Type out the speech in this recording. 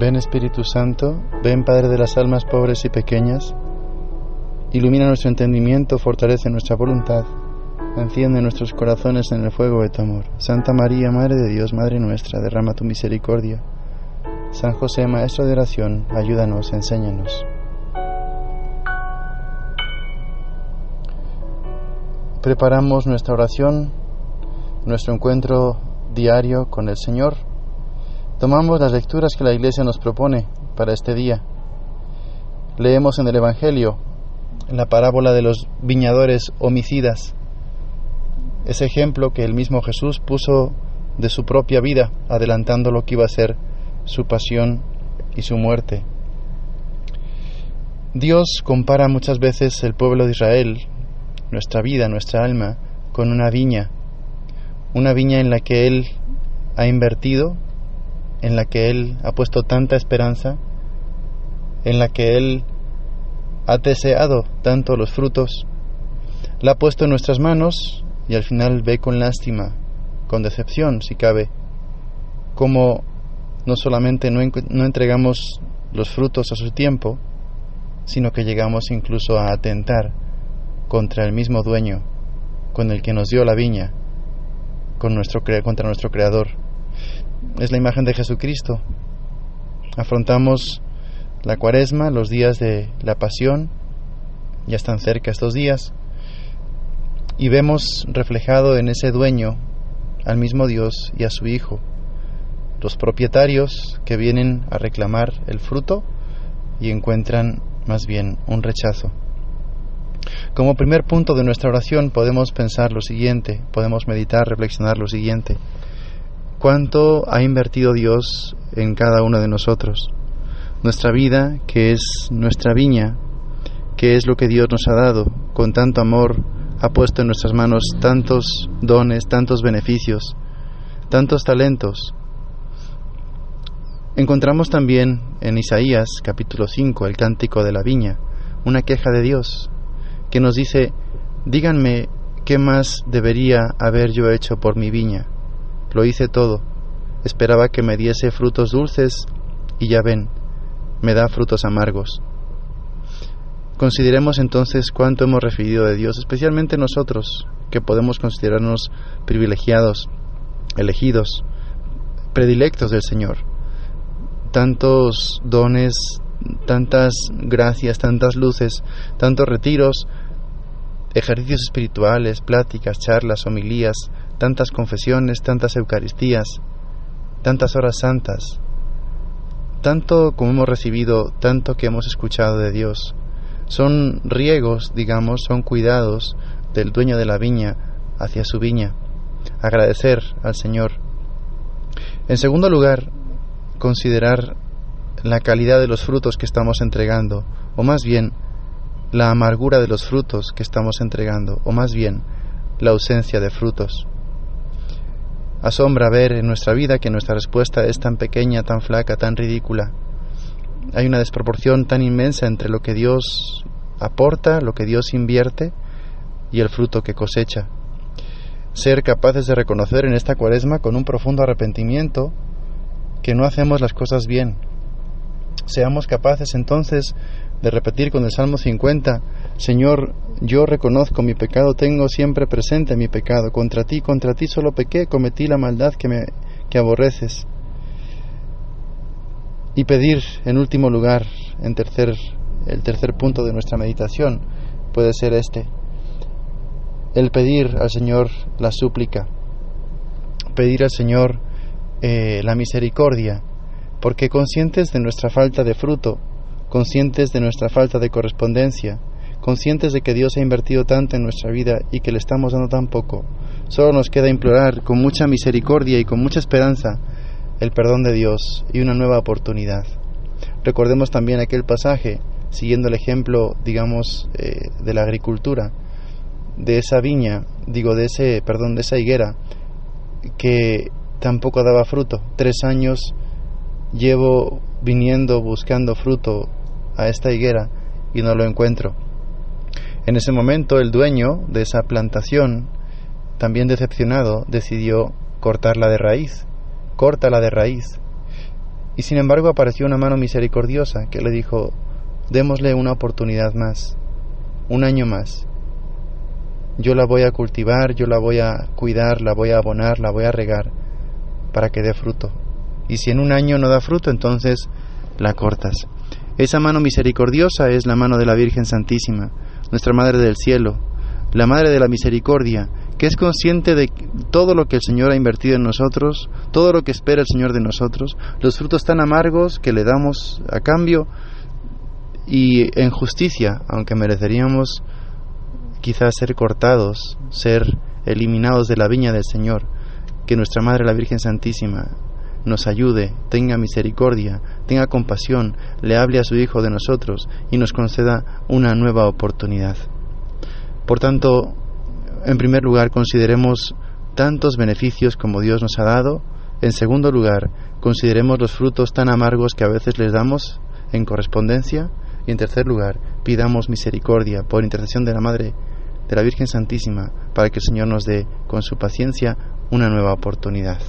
Ven Espíritu Santo, ven Padre de las almas pobres y pequeñas, ilumina nuestro entendimiento, fortalece nuestra voluntad, enciende nuestros corazones en el fuego de tu amor. Santa María, Madre de Dios, Madre nuestra, derrama tu misericordia. San José, Maestro de oración, ayúdanos, enséñanos. Preparamos nuestra oración, nuestro encuentro diario con el Señor Tomamos las lecturas que la Iglesia nos propone para este día. Leemos en el Evangelio la parábola de los viñadores homicidas, ese ejemplo que el mismo Jesús puso de su propia vida, adelantando lo que iba a ser su pasión y su muerte. Dios compara muchas veces el pueblo de Israel, nuestra vida, nuestra alma, con una viña, una viña en la que Él ha invertido en la que Él ha puesto tanta esperanza, en la que Él ha deseado tanto los frutos, la ha puesto en nuestras manos y al final ve con lástima, con decepción, si cabe, como no solamente no, no entregamos los frutos a su tiempo, sino que llegamos incluso a atentar contra el mismo dueño, con el que nos dio la viña, con nuestro, contra nuestro Creador es la imagen de Jesucristo. Afrontamos la cuaresma, los días de la pasión, ya están cerca estos días, y vemos reflejado en ese dueño al mismo Dios y a su Hijo, los propietarios que vienen a reclamar el fruto y encuentran más bien un rechazo. Como primer punto de nuestra oración podemos pensar lo siguiente, podemos meditar, reflexionar lo siguiente cuánto ha invertido Dios en cada uno de nosotros. Nuestra vida, que es nuestra viña, que es lo que Dios nos ha dado, con tanto amor, ha puesto en nuestras manos tantos dones, tantos beneficios, tantos talentos. Encontramos también en Isaías capítulo 5, el cántico de la viña, una queja de Dios, que nos dice, díganme qué más debería haber yo hecho por mi viña lo hice todo. Esperaba que me diese frutos dulces y ya ven, me da frutos amargos. Consideremos entonces cuánto hemos recibido de Dios, especialmente nosotros, que podemos considerarnos privilegiados, elegidos, predilectos del Señor. Tantos dones, tantas gracias, tantas luces, tantos retiros, ejercicios espirituales, pláticas, charlas, homilías, tantas confesiones, tantas Eucaristías, tantas horas santas, tanto como hemos recibido, tanto que hemos escuchado de Dios. Son riegos, digamos, son cuidados del dueño de la viña hacia su viña. Agradecer al Señor. En segundo lugar, considerar la calidad de los frutos que estamos entregando, o más bien, la amargura de los frutos que estamos entregando, o más bien, la ausencia de frutos. Asombra ver en nuestra vida que nuestra respuesta es tan pequeña, tan flaca, tan ridícula. Hay una desproporción tan inmensa entre lo que Dios aporta, lo que Dios invierte y el fruto que cosecha. Ser capaces de reconocer en esta cuaresma con un profundo arrepentimiento que no hacemos las cosas bien. Seamos capaces entonces de repetir con el Salmo 50, Señor, yo reconozco mi pecado, tengo siempre presente mi pecado, contra ti, contra ti solo pequé, cometí la maldad que me que aborreces. Y pedir en último lugar, en tercer el tercer punto de nuestra meditación puede ser este, el pedir al Señor la súplica, pedir al Señor eh, la misericordia, porque conscientes de nuestra falta de fruto, conscientes de nuestra falta de correspondencia, conscientes de que Dios ha invertido tanto en nuestra vida y que le estamos dando tan poco, solo nos queda implorar con mucha misericordia y con mucha esperanza el perdón de Dios y una nueva oportunidad. Recordemos también aquel pasaje, siguiendo el ejemplo, digamos, eh, de la agricultura, de esa viña, digo, de ese, perdón, de esa higuera, que tampoco daba fruto. Tres años llevo viniendo buscando fruto a esta higuera y no lo encuentro. En ese momento el dueño de esa plantación, también decepcionado, decidió cortarla de raíz. Córtala de raíz. Y sin embargo apareció una mano misericordiosa que le dijo, démosle una oportunidad más, un año más. Yo la voy a cultivar, yo la voy a cuidar, la voy a abonar, la voy a regar para que dé fruto. Y si en un año no da fruto, entonces la cortas. Esa mano misericordiosa es la mano de la Virgen Santísima, nuestra Madre del Cielo, la Madre de la Misericordia, que es consciente de todo lo que el Señor ha invertido en nosotros, todo lo que espera el Señor de nosotros, los frutos tan amargos que le damos a cambio y en justicia, aunque mereceríamos quizás ser cortados, ser eliminados de la viña del Señor, que nuestra Madre la Virgen Santísima nos ayude, tenga misericordia, tenga compasión, le hable a su Hijo de nosotros y nos conceda una nueva oportunidad. Por tanto, en primer lugar, consideremos tantos beneficios como Dios nos ha dado. En segundo lugar, consideremos los frutos tan amargos que a veces les damos en correspondencia. Y en tercer lugar, pidamos misericordia por intercesión de la Madre de la Virgen Santísima para que el Señor nos dé con su paciencia una nueva oportunidad.